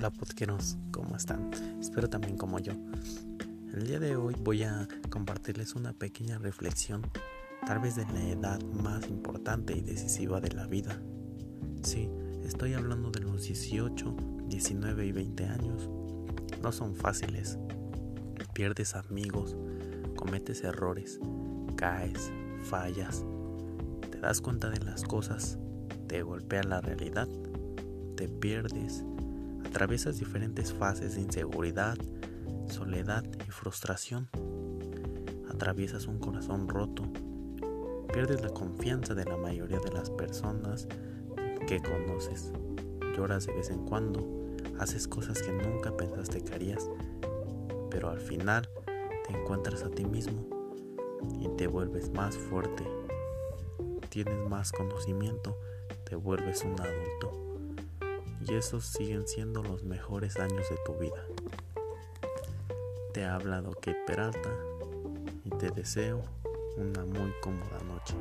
Hola podqueros, ¿cómo están? Espero también como yo. El día de hoy voy a compartirles una pequeña reflexión, tal vez de la edad más importante y decisiva de la vida. Sí, estoy hablando de los 18, 19 y 20 años. No son fáciles. Pierdes amigos, cometes errores, caes, fallas, te das cuenta de las cosas, te golpea la realidad, te pierdes Atraviesas diferentes fases de inseguridad, soledad y frustración. Atraviesas un corazón roto. Pierdes la confianza de la mayoría de las personas que conoces. Lloras de vez en cuando. Haces cosas que nunca pensaste que harías. Pero al final te encuentras a ti mismo y te vuelves más fuerte. Tienes más conocimiento. Te vuelves un adulto y esos siguen siendo los mejores años de tu vida. Te ha hablado Kate Peralta y te deseo una muy cómoda noche.